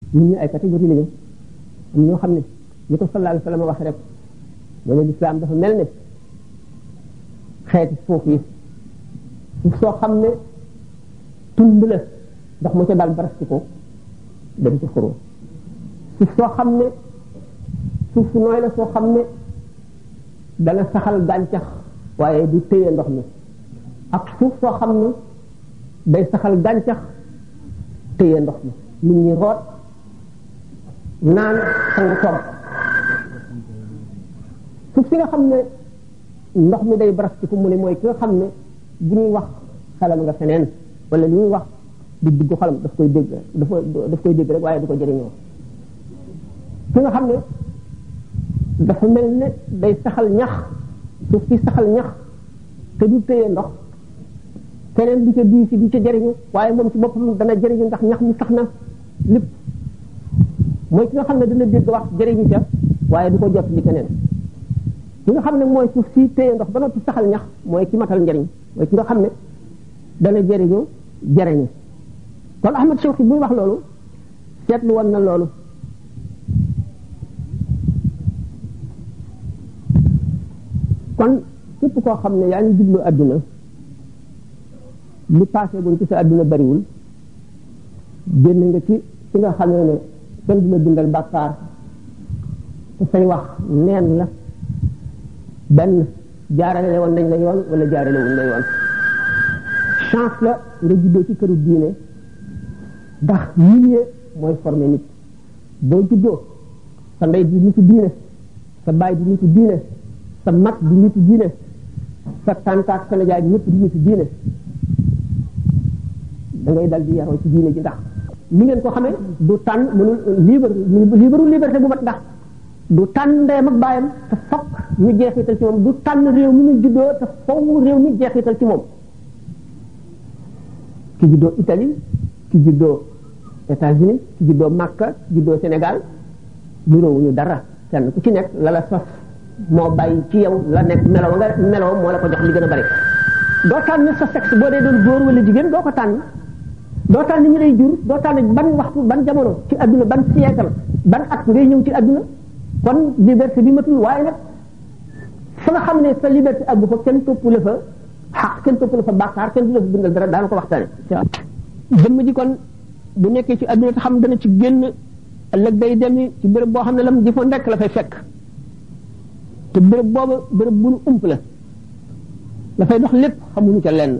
nit ñi ay catégorie lañu am ñoo xam ne li ko sallallahu alayhi wa sallam wax rek nee na lislaam dafa mel ne xeeti suuf yi suuf soo xam ne tund la ndox mu ca dal barasti ko dem ci xuroo suuf soo xam ne suuf su nooy la soo xam ne dana saxal gàncax waaye du téye ndox mi ak suuf soo xam ne day saxal gàncax téye ndox mi nit ñi root naan sangu tomb suuf si nga xam ne ndox mi day baras ci ko mu ne mooy ki nga xam ne bu ñuy wax xelam nga feneen wala li ñuy wax di dugg xolam daf koy dégg daf koy daf koy dégg rek waaye du ko jëriñoo ki nga xam ne dafa mel ne day saxal ñax suuf si saxal ñax te du téye ndox keneen du ca duy si du ca jëriñu waaye moom ci boppam dana jëriñu ndax ñax mi sax na lépp mooy ki nga xam ne dana dégg wax jëriñu ca waaye du ko jot li keneen ki nga xam ne mooy suuf si téye ndox ba noppi saxal ñax mooy ki matal njëriñ mooy ki nga xam ne dana jëriñu jëriñu kon Ahmad Shawqi buy wax loolu seetlu woon na loolu kon képp koo xam ne yaa ngi jublu àdduna li passé guñ ci sa àdduna bariwul génn nga ci ci nga xamee ne kenn du la bindal bàkkaar te say wax neen la benn jaarale woon nañ la yoon wala jaarale wuñ la yoon chance la nga juddoo ci këru diine ndax milieu mooy formé nit boo juddoo sa ndey di nitu diine sa baay di nitu diine sa mag di nitu diine sa tànta ak sa nijaay ñëpp di nitu diine da ngay dal di yaroo ci diine ji ndax ni ngeen ko xamee du tànn mënul libre libre liberté bu mat ndax du tànn ndeyam ak baayam te fokk ñu jeexital ci moom du tànn réew mi ñu juddoo te fokk réew mi jeexital ci moom ki juddoo Italie ki juddoo États-Unis ki juddoo Makka ki juddoo Sénégal niroowuñu dara kenn ku ci nekk la la sos moo bàyyi ci yow la nekk melo nga melo moo la ko jox li gën a bari doo tànn sa sexe boo dee doon góor wala jigéen doo ko tànn doo tànn ñu lay jur doo tànn ban waxtu ban jamono ci adduna ban siècle ban at ngay ñëw ci adduna kon liberté bi matul waaye nag fa nga xam ne sa liberté ak bu fa kenn topp la fa xaq kenn topp la fa bàkkaar kenn du la fa bindal dara daana ko waxtaane jëmm ji kon bu nekkee ci adduna te xam dana ci génn ëllëg day demi ci béréb boo xam ne lam jëfoon rek la fay fekk te béréb boobu béréb bu nu ump la dafay dox lépp xamuñu ca lenn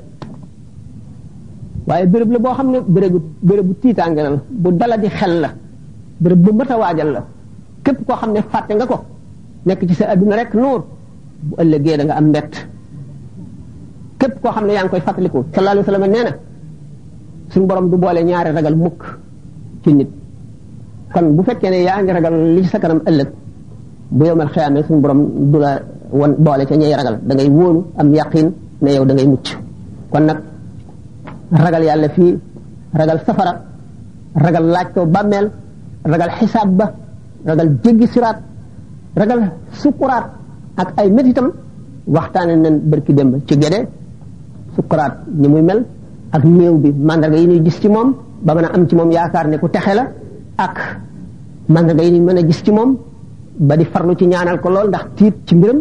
waaye béréb la boo xam ne bérébu bérébu tiitaange la bu dala di xel la béréb bu mat a waajal la képp koo xam ne fàtte nga ko nekk ci sa adduna rek nuur bu ëllëgee da nga am mbett képp koo xam ne yaa ngi koy fàttaliku sallallahu alayhi wa sallam nee na suñu borom du boole ñaari ragal mukk ci nit kon bu fekkee ne yaa ngi ragal li ci sa kanam ëllëg bu yowmal xiyaamee suñu borom du la won boole ca ñay ragal da ngay wóolu am yaqin ne yow da ngay mucc kon nag ragal yàlla fii ragal safara ragal laaj ko bàmmeel ragal xisaab ba ragal jéggi siraat ragal sukuraat ak ay métitam waxtaane nañ bërki démb ci gede sukuraat ñi muy mel ak néew bi mandarga yi ñuy gis ci moom ba mën a am ci moom yaakaar ne ku texe la ak man nga ni mën a gis ci moom ba di farlu ci ñaanal ko lool ndax tiit ci mbiram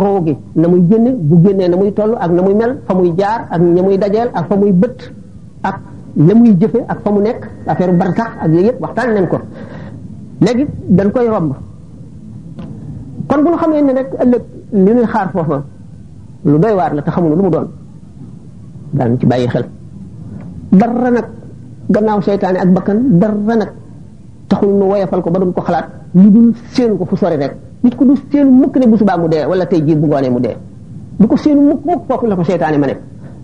roo gi na muy génne bu génnee na muy toll ak na muy mel fa muy jaar ak ña muy dajeel ak fa muy bët ak la muy jëfe ak fa mu nekk affaire barsax ak yooyu yëpp waxtaan nañ ko léegi dañ koy romb kon bu ñu xamee ne rek ëllëg li ñuy xaar foofa lu doy waar la te xamuñu lu mu doon daan ci bàyyi xel dara nag gannaaw seytaane ak bakkan dara nag taxul nu woyofal ko ba duñ ko xalaat lu dul séenu ko fu sori rek nit ko du séenu mukk ne bu subaa mu dee wala tey jii bu ngoonee mu dee du ko séenu mukk mukk foofu la ko seytaane ma ne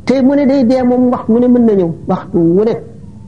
te mu ne day dee moom waxtu wu ne mën na ñëw waxtu wu ne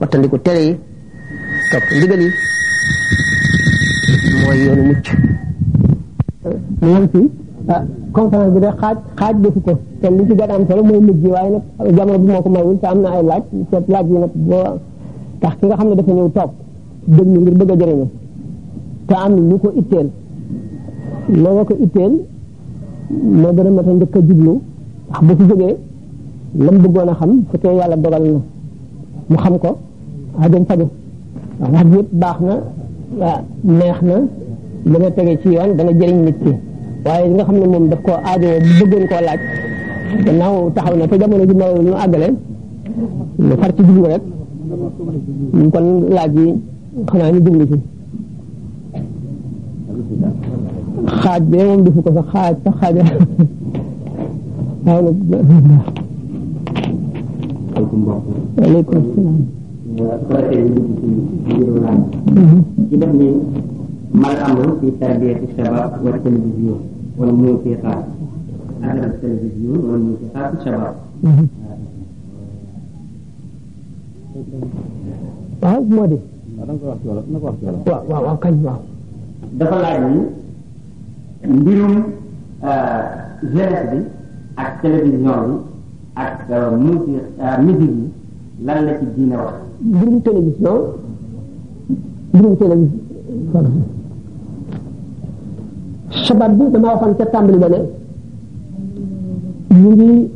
wattandiku tere yi topp ndigal yi mooy yoonu mucc mu yem ci ah conférence bi de xaaj xaaj defu ko te li ci gën a am solo mooy mujj waaye nag jamono bi moo ko mayul te am na ay laaj te laaj yi nag boo tax ki nga xam ne dafa ñëw toog déglu ngir bëgg a jëriñu te am lu ko itteel looloo ko itteel moo gën a mat a njëkk a jublu ndax bu fi jógee lam bëggoon a xam su tee yàlla dogal na mu xam ko ajam faju waaw wax yëpp baax na waaw neex na dana tege ci yoon dana jëriñ nit ki waaye li nga xam ne moom daf koo aajowoo bu bëggoon koo laaj gannaaw taxaw na te jamono ji ma ñu àggale mu far ci jublu rek kon laaj yi xanaa ñu jublu ci xaaj bee moom defu ko sax xaaj sax xaaj waaw waaleykum salaam ci def ni mal amru fi tarbiyati shabab wa télévision wala mu fi xaar adab télévision wala mu fi xaar shabab waaw moo di waaw da nga koy wax ci wolof na ko wax ci wolof. waaw waaw waaw kañ waaw. dafa laaj ni mbirum jeunesse bi ak télévision bi ak musique musique yi lan la ci diine wax. mbirum télévision mbirum télévision sabab bi dama waxoon ca tàmbali ba ne ñu ngi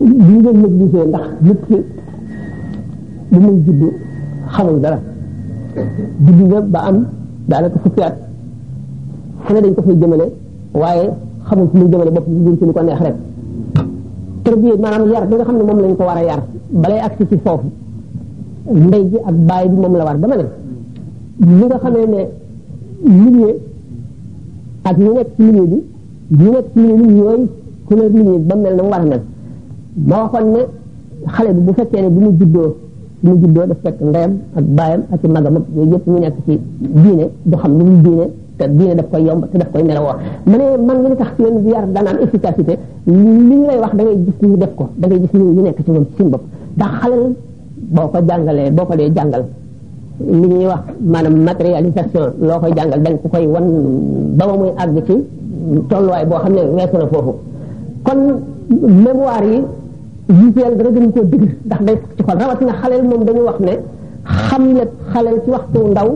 bi ñu doon négligé ndax nit ki bu muy juddu xamul dara juddu na ba am daanaka fukki at fu ne dañ ko fay jëmale waaye xamul fu muy jëmale bopp ñu jëm ci lu ko neex rek tërbiye maanaam yar bi nga xam ne moom lañ ko war a yar balay agsi ci foofu ndey ji ak baay bi moom la war dama ne li nga xamee ne milieu ak ñu nekk ci milieu bi ñu nekk ci ñu ñooy couleur nit ñi ba mel na mu war a mel ma waxoon ne xale bi bu fekkee ne bi mu juddoo bi mu juddoo daf fekk ndeyam ak baayam ak i magam ak yooyu yëpp ñu nekk ci diine du xam lu mu diine te diine daf koy yomb te daf koy melawoo ma ne man li tax seen yar daan am efficacité li ñu lay wax da ngay gis ñu def ko da ngay gis ñu nekk ci ñoom ci seen bopp ndax xale boo ko jàngalee boo ko dee jàngal li ñuy wax maanaam matérialisation loo koy jàngal dañ ko koy wan ba ma muy àgg ci tolluwaay boo xam ne weesu na foofu kon mémoire yi visuel dara gën koo dëgg ndax day ci xol rawatina xaleel moom dañu wax ne xam ne xaleel ci waxtu ndaw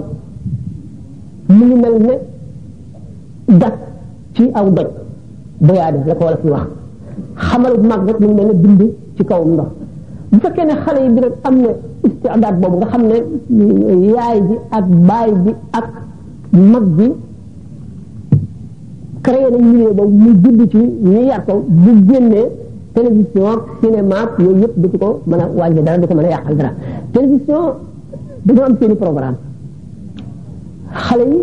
mu ngi mel ne gas ci aw doj boyaade la ko wala fi wax xamal bu mag rek mu mel ne bind ci kaw ndox bu fekkee ne xale yi bi rek am na istidaad boobu nga xam ne yaay bi ak baay bi ak mag bi créé nañ milieu boobu mu judd ci ñu yar ko bu génnee télévision ak cinéma ak yooyu yëpp du ci ko mën a wàññi dara du ko mën a yàqal dara télévision dañoo am seeni programme xale yi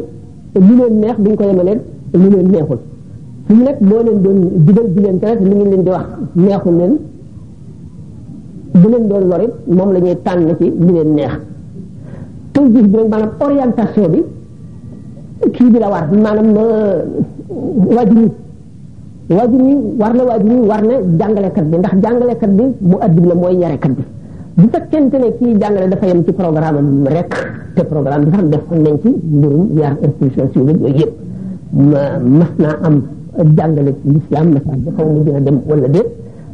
lu leen neex duñ ko yemaleen lu leen neexul fi mu nekk boo leen doon digal di leen tere li ngeen leen di wax neexul leen bu leen doon lorit moom la ñuy tànn ci li leen neex taw gis bi nag maanaam orientation bi kii bi la war maanaam waa ji waajur yi war na waajur yi war na jàngalekat bi ndax jàngalekat bi mu addib la mooy yarekat bi bu fekkente ne kii jàngale dafa yem ci programme am rek te programme bi sax def nañ ci mbirum yar institution civile yooyu yëpp mas naa am jàngale ci lislaam mas naa dafa mu dina dem wala déet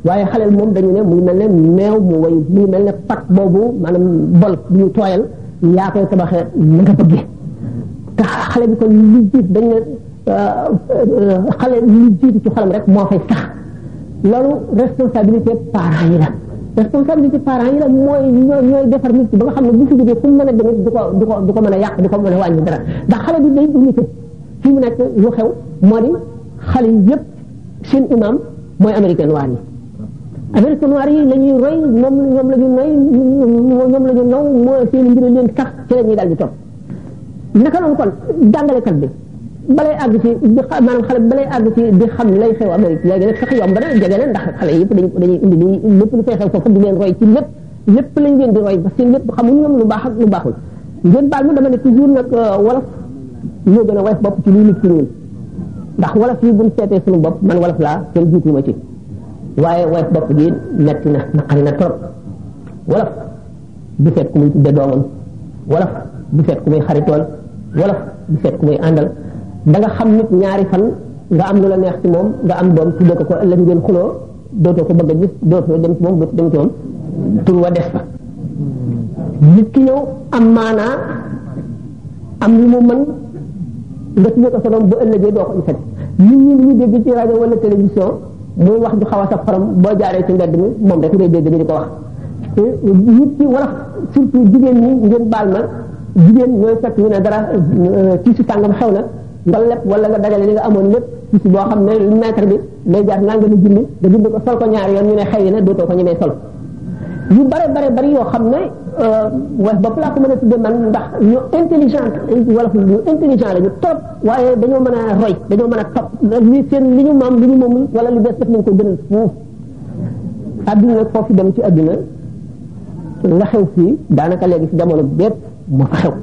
waaye xaleel moom dañu ne muy mel ne meew mu way muy mel ne pat boobu maanaam bol bu ñu tooyal yaa koy tabaxee na nga bëggee te xale bi kon li jiit dañ ne xale lu jiitu ci xolam rek moo fay sax loolu responsabilité parents yi la responsabilité parents yi la mooy ñoo ñooy defar nit ki ba nga xam ne bu fi jógee fu mu mën a demit du ko du ko du ko mën a yàq du ko mën a wàññi dara ndax xale bi day dugg fi mu nekk lu xew moo di xale yi yëpp seen imam mooy américain noir yi américain noir yi la ñuy roy moom ñoom la ñu noy ñoom la ñu naw moo seen mbir leen sax ci la ñuy daal di topp naka noonu kon jàngalekat bi balay àgg ci di xa- maanaam xale bi balay àgg ci di xam lay xew Amérique léegi nag sax yomb na jege na ndax xale yëpp dañu dañuy indi dañuy lépp lu fay xew foofu di leen roy ci lépp lépp lañ leen di roy parce que lépp xamuñ ñoom lu baax ak lu baaxul ngeen baal ma dama ne toujours nag wolof ñoo gën a woyof bopp ci lii nit ci ñun ndax wolof yi buñ seetee suñu bopp man wolof laa kenn jiitu ma ci waaye woyof bopp gi metti na naqari na trop wolof du seet ku muy tudde doomam wolof du seet ku muy xaritool wolof du seet ku muy àndal da nga xam nit ñaari fan nga am lu la neex ci moom nga am doom tudde ko ko ëllëg ngeen xuloo dootoo ko bëgg a gis dootoo dem ci moom dootoo dem ci moom tur wa des fa nit ki ñëw am maanaa am lu mu mën nga tudde ko sa doom bu ëllëgee doo ko gisati nit ñi ñu dégg ci rajo wala télévision muy wax ju xaw a sa faram boo jaaree ci mbedd mi moom rek ngay dégg ñu di ko wax nit ci wala surtout jigéen ñi ngeen baal ma jigéen ñooy fekk ñu ne dara ci si tàngam xew na nga leb wala nga dagale li nga amoon lépp ci si boo xam ne mètre bi lay jaar naa nga ni junni nga bind ko sol ko ñaari yoon ñu ne xëy na dootoo ko ñu may sol yu bare bare bari yoo xam ne wax bopp laa ko mën a tudde man ndax ñu intelligent wala ñu intelligent la ñu trop waaye dañoo mën a roy dañoo mën a topp li seen li ñu maam li ñu moom wala lu bees def nañ ko gënal fuuf adduna nag foofu dem ci adduna la xew fii daanaka léegi si jamono bépp moo fa xew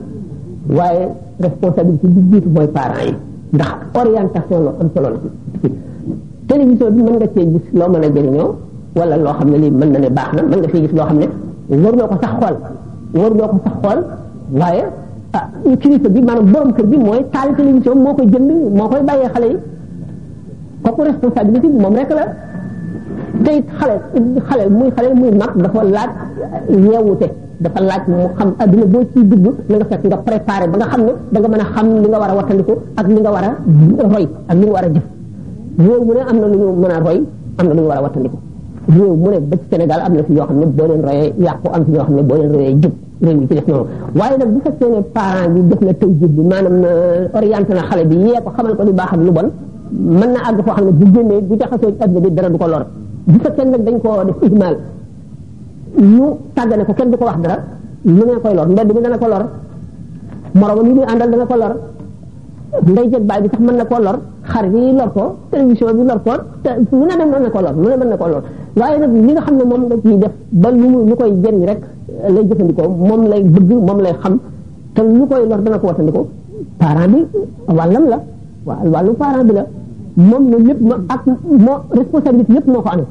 waaye responsabilité bi jiitu mooy parents yi ndax orientation la am solo la ci télévision bi mën nga cee gis loo mën a jëriñoo wala loo xam ne lii mën na ne baax na mën nga cee gis loo xam ne waruloo ko sax xool waruloo ko sax xool waaye ah kilifa bi maanaam borom kër bi mooy taal télévision moo koy jënd moo koy bàyyee xale yi kooku responsabilité bi moom rek la te it xale xale muy xale muy mag dafa laaj yeewute dafa laaj mu xam adduna boo ciy dugg na nga fekk nga préparé ba nga xam ne da nga mën a xam li nga war a wattandiku ak li nga war a roy ak li nga war a jëf réew mu ne am na lu ñu mën a roy am na lu ñu war a wattandiku réew mu ne ba ci Sénégal am na fi yoo xam ne boo leen royee yàqu am fi yoo xam ne boo leen royee jub réew mi ci def noonu waaye nag bu fekkee ne parent bi def na tey jib bi maanaam orienté na xale bi yee ko xamal ko lu baax ak lu bon mën na àgg foo xam ne bu génnee bu jaxasoo ci adduna bi dara du ko lor bu fekkee nag dañ koo def ihmal ñu tàggane ko kenn du ko wax dara lu ne koy lor mbedd mi dana ko lor moromam yi muy àndal dana ko lor ndey jël baay bi sax mën na koo lor xar bi lor ko télévision bi lor ko te lu ne dem mën na koo lor lu ne mën na koo lor waaye nag li nga xam ne moom nga ciy def ba lu mu lu koy jëriñ rek lay jëfandikoo moom lay bëgg moom lay xam te lu koy lor dana ko watandikoo parent bi wàllam la waaw wàllu parent bi la moom la lépp ma ak moo responsabilité yëpp moo ko amee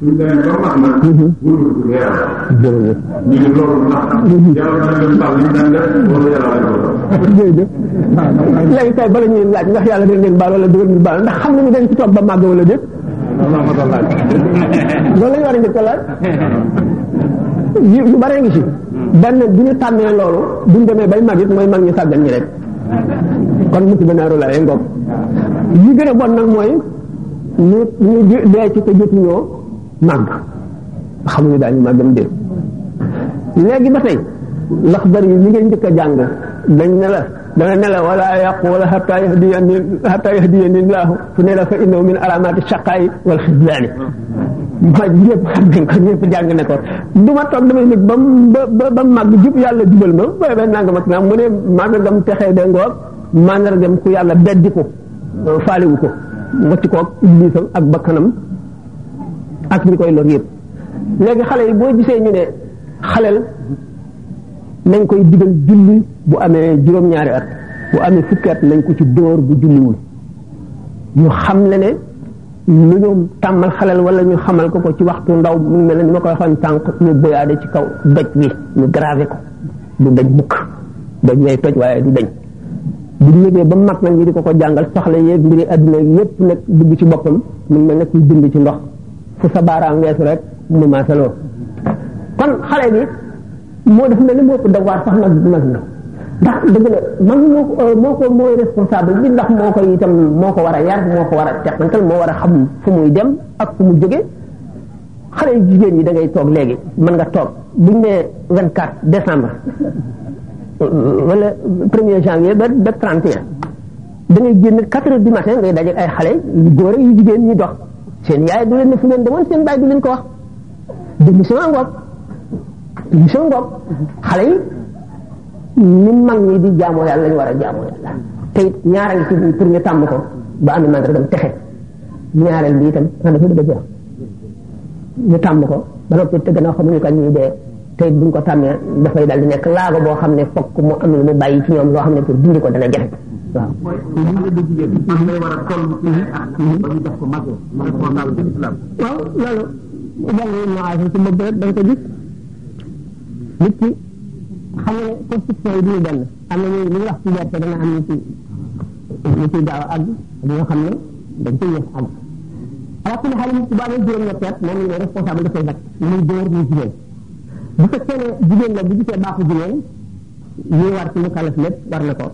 suñ demee ba mag nag. wóorul ko leeral. jërëjëf. ñu ne loolu ndax. yàlla na leen baal li ñu daan def wala yàlla la ko doon. jërëjëf. léegi tey bala ñuy laaj ndax yàlla dañ leen baal wala dugal ñu baal ndax xam nañu dañ ci toog ba màgg wala déet. loolu la ko laaj. loolu la ñu war a njëkk a laaj. yu yu bare ngi ci. benn bu ñu tànnee loolu bu ñu demee bay mag it mooy mag ñu sàggan ñi rek. kon musiba naaru la ngoog. yi gën a bon nag mooy. ñu ñu dee ci te jotuñoo màgg xamuñu daañu màggam dee léegi ba tey lax bari yi li ngeen njëkk a jàng dañ ne la dana ne la wala yàqu wala xataa yahdiyani xataa yahdiyani laahu fu ne la fa innahu min alaamaati shaqaayi wal xisdaani ma ñëpp xam nañ ko ñëpp jàng ne ko du ma toog damay nit ba ba ba màgg jub yàlla jubal ma ba ba nangam ak naa mu ne màggam texee de ngoog màndargam ku yàlla beddi ko faalewu ko wacc koog iblisam ak bakkanam ak ñi koy lor yëpp léegi xale yi boo gisee ñu ne xaleel nañ koy digal julli bu amee juróom-ñaari at bu amee fukki at nañ ko ci dóor bu julliwul ñu xam le ne lu ñu tàmmal xaleel wala ñu xamal ko ko ci waxtu ndaw mu ngi mel ne ni ma koy waxoon tànk ñu bëyaade ci kaw doj bi ñu gravé ko du dañ mukk dañ lay toj waaye du dañ bu ñu yëgee ba mag nag ñi di ko ko jàngal soxla yeeg mbiri adduna yépp nag dugg ci boppam mu mel ne kuy bind ci ndox fu sa baaraam weesu rek mu maasaloo kon xale bi moo dafa mel ni moo ko dawaar sax mag mag na ndax dëgg la mag moo ko moo ko mooy responsable bi ndax moo ko itam moo ko war a yar moo ko war a teqantal moo war a xam fu muy dem ak fu mu jóge xale yu jigéen ñi da ngay toog léegi mën nga toog buñ ne vingt quatre décembre wala premier janvier ba ba trente et un da ngay génn quatre heures du matin ngay daje ay xale yu góor yu jigéen ñi dox seen yaay du leen ne fu ngeen demoon seen baay du leen ko wax démission ngoog démission ngoog xale yi ni mag ñi di jaamoo yàlla lañu war a jaamoo yàlla te it ñaareel ci pour ñu tàmm ko ba am na màndargam texe ñaareel bi itam dafa bëgg a jeex ñu tàmm ko ba noppi te gannaaw xamuñu kañ ñuy dee te it buñ ko tàmmee dafay daal di nekk laago boo xam ne fokk mu am lu mu bàyyi ci ñoom loo xam ne pour dindi ko dana jafe waaw. mooy xale bu jigéen bi am lay war a toll ci ay at ba ñu def ko màggee man ko daal ci islam waaw loolu jàng yi ma aasi ci bëgg rek da nga ko gis nit ki xam nga ne constitution yi duñu benn am na ñooñu li ñu wax ci gerte dana am ñu ci ñu ciy gaaw a àgg ak ñoo xam ne dañ ciy yéex àgg ala kulli xaal nit ki boo amee juróom-ñetti at moom la responsable dafay nag muy góor muy jigéen bu fekkee ne jigéen la bu gisee baaxu jigéen yi war ci mu kalaf lépp war na ko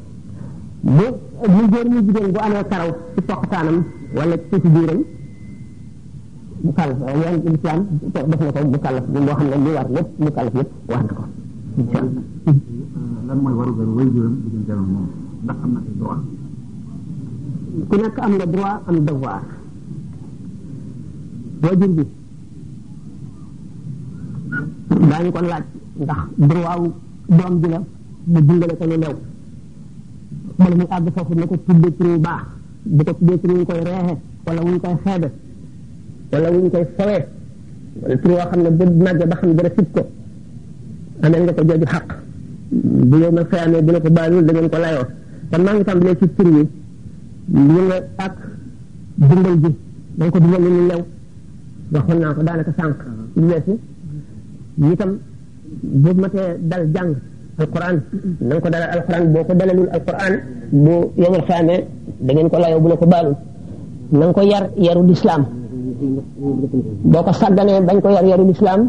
bu muy góor muy jigéen bu amee karaw ci poqtaanam wala ci ci biiram mu kàllaf yoon islam def na ko mu kàllaf bi moo xam ne li war lépp mu kàllaf yëpp war na ko incha allah lan mooy waru garu way juróom diggante ak moom ndax am na ay droit ku nekk am na droit am devoir waajur bi daañu ko laaj ndax droit wu doom bi la mu dundale ko lu lew bala muy àgg foofu na ko tudde tur yu baax bu ko tuddee tur yu ñu koy reexe wala wu ñu koy xeebe wala wuñ koy fawee wala tur woo xam ne bu màggee ba xam dara sib ko amee nga ko jooju xaq bu yow ma xëyaamee bu la ko baalul da ngeen ko layoo kon maa ngi tàmbalee ci tur yi ñu ne ak dundal ji da nga ko dundal lu ñu lew waxoon naa ko daanaka sànq lu weesu itam bu matee dal jàng alquran na nga ko dalal alquran boo ko dalalul alquran bu yomal xaamee da ngeen ko layoo bu la ko baalul na nga ko yar yaru lislaam boo ko sàgganee bañ ko yar yaru lislaam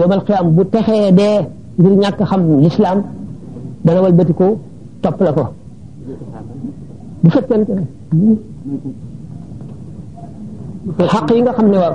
yomal xiyaam bu texee dee ngir ñàkk xam lislaam dana walbati ko topp la ko bu fekkente ne xaq yi nga xam ne waaw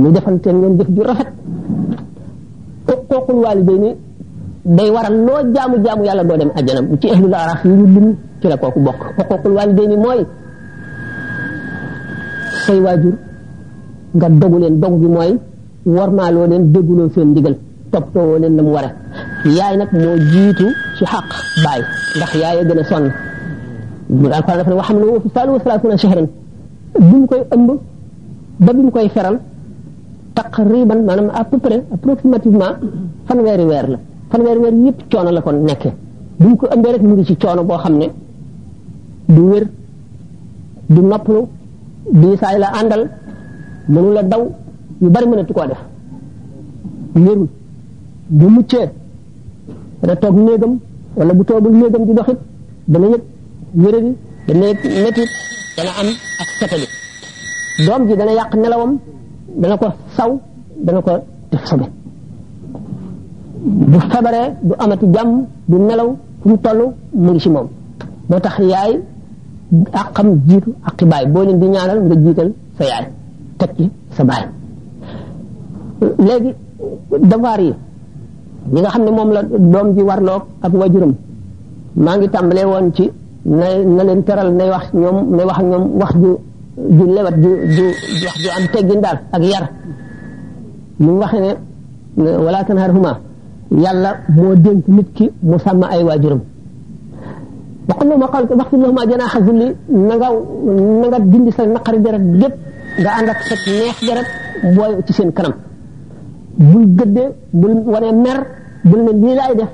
ñu defante ngeen jëf ju rafet kooku waalidayni day waral loo jaamu jaamu yàlla doo dem àjjana ci ahlul araf yi ñu lim ci la kooku bokk xuququl waalidayni mooy say waajur nga dogu leen dogu bi mooy warmaaloo leen dégguloo seen ndigal toppatoo leen na mu ware yaay nag moo jiitu ci xaq baay ndax yaay a gën a sonn alquran dafa ne wa hamluhu wa fisaaluhu salaasuuna shahran duñ koy ëmb ba duñ koy feral taqriban maanaam à peu près approximativement fanweeri weer la fanweeri weer yëpp coono la kon nekkee duñ ko ëmbee rek mu ngi ci coono boo xam ne du wér du noppalu diisaay la àndal mënu la daw yu bari mënatu koo def wérul bu muccee dana toog néegam wala bu toogul néegam di doxit dana yëg yére bi dana yëg métit dana am ak setali doom ji dana yàq nelawam dana ko saw dana ko def sobe bu febaree du amati jàmm du nelaw fu mu toll mu ngi ci moom moo tax yaay ak xam jiitu ak i baay boo leen di ñaanal nga jiital sa yaay teg ci sa baay léegi devoir yi ñi nga xam ne moom la doom ji warloog ak wajuram maa ngi tàmbalee woon ci na na leen teral nay wax ñoom nay wax ak ñoom wax ju ju lewat ju ju wax ju am teggin daal ak yar li mu waxee ne wala tanharhuma yàlla moo dénk nit ki mu sàmm ay waajuram waxul ma xal wax fi ma janaa xasul li na nga na nga dindi sa naqari deret gépp nga ànd ak sa neex deret booy ci seen kanam bul gëddee bul wane mer bul ne lii laay def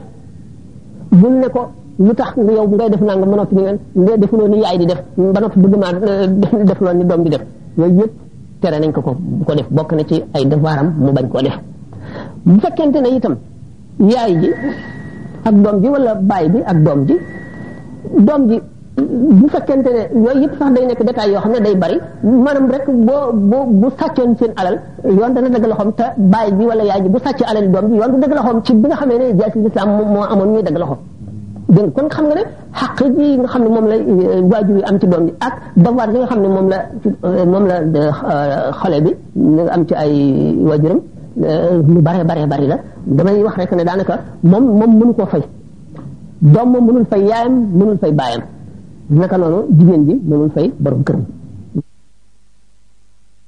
bul ne ko lu tax nga yow ngay def nangam ba noppi ñu ne defuloo ni yaay di def ba noppi bëgg maa def loolu ni doom di def yooyu yëpp tere nañ ko ko bu ko def bokk na ci ay devoiram mu bañ koo def bu fekkente ne itam yaay ji ak doom ji wala baay bi ak doom ji doom ji bu fekkente ne yooyu yëpp sax day nekk détail yoo xam ne day bari maanaam rek boo boo bu sàccoon seen alal yoon dana dëgg loxoom te baay bi wala yaay ji bu sàccee alal doom bi yoon du dëgg loxoom ci bi nga xamee ne jaay si lislaam moom moo amoon ñuy dëgg loxoom dégg kon xam nga ne xaq ji nga xam ne moom la waajur yi am ci doom bi ak devoir yi nga xam ne moom la moom la xale bi nga am ci ay waajuram lu bare bare bari la damay wax rek ne daanaka moom moom mënu koo fay doom moom mënul fay yaayam mënul fay baayam naka noonu jigéen ji mënul fay borom këram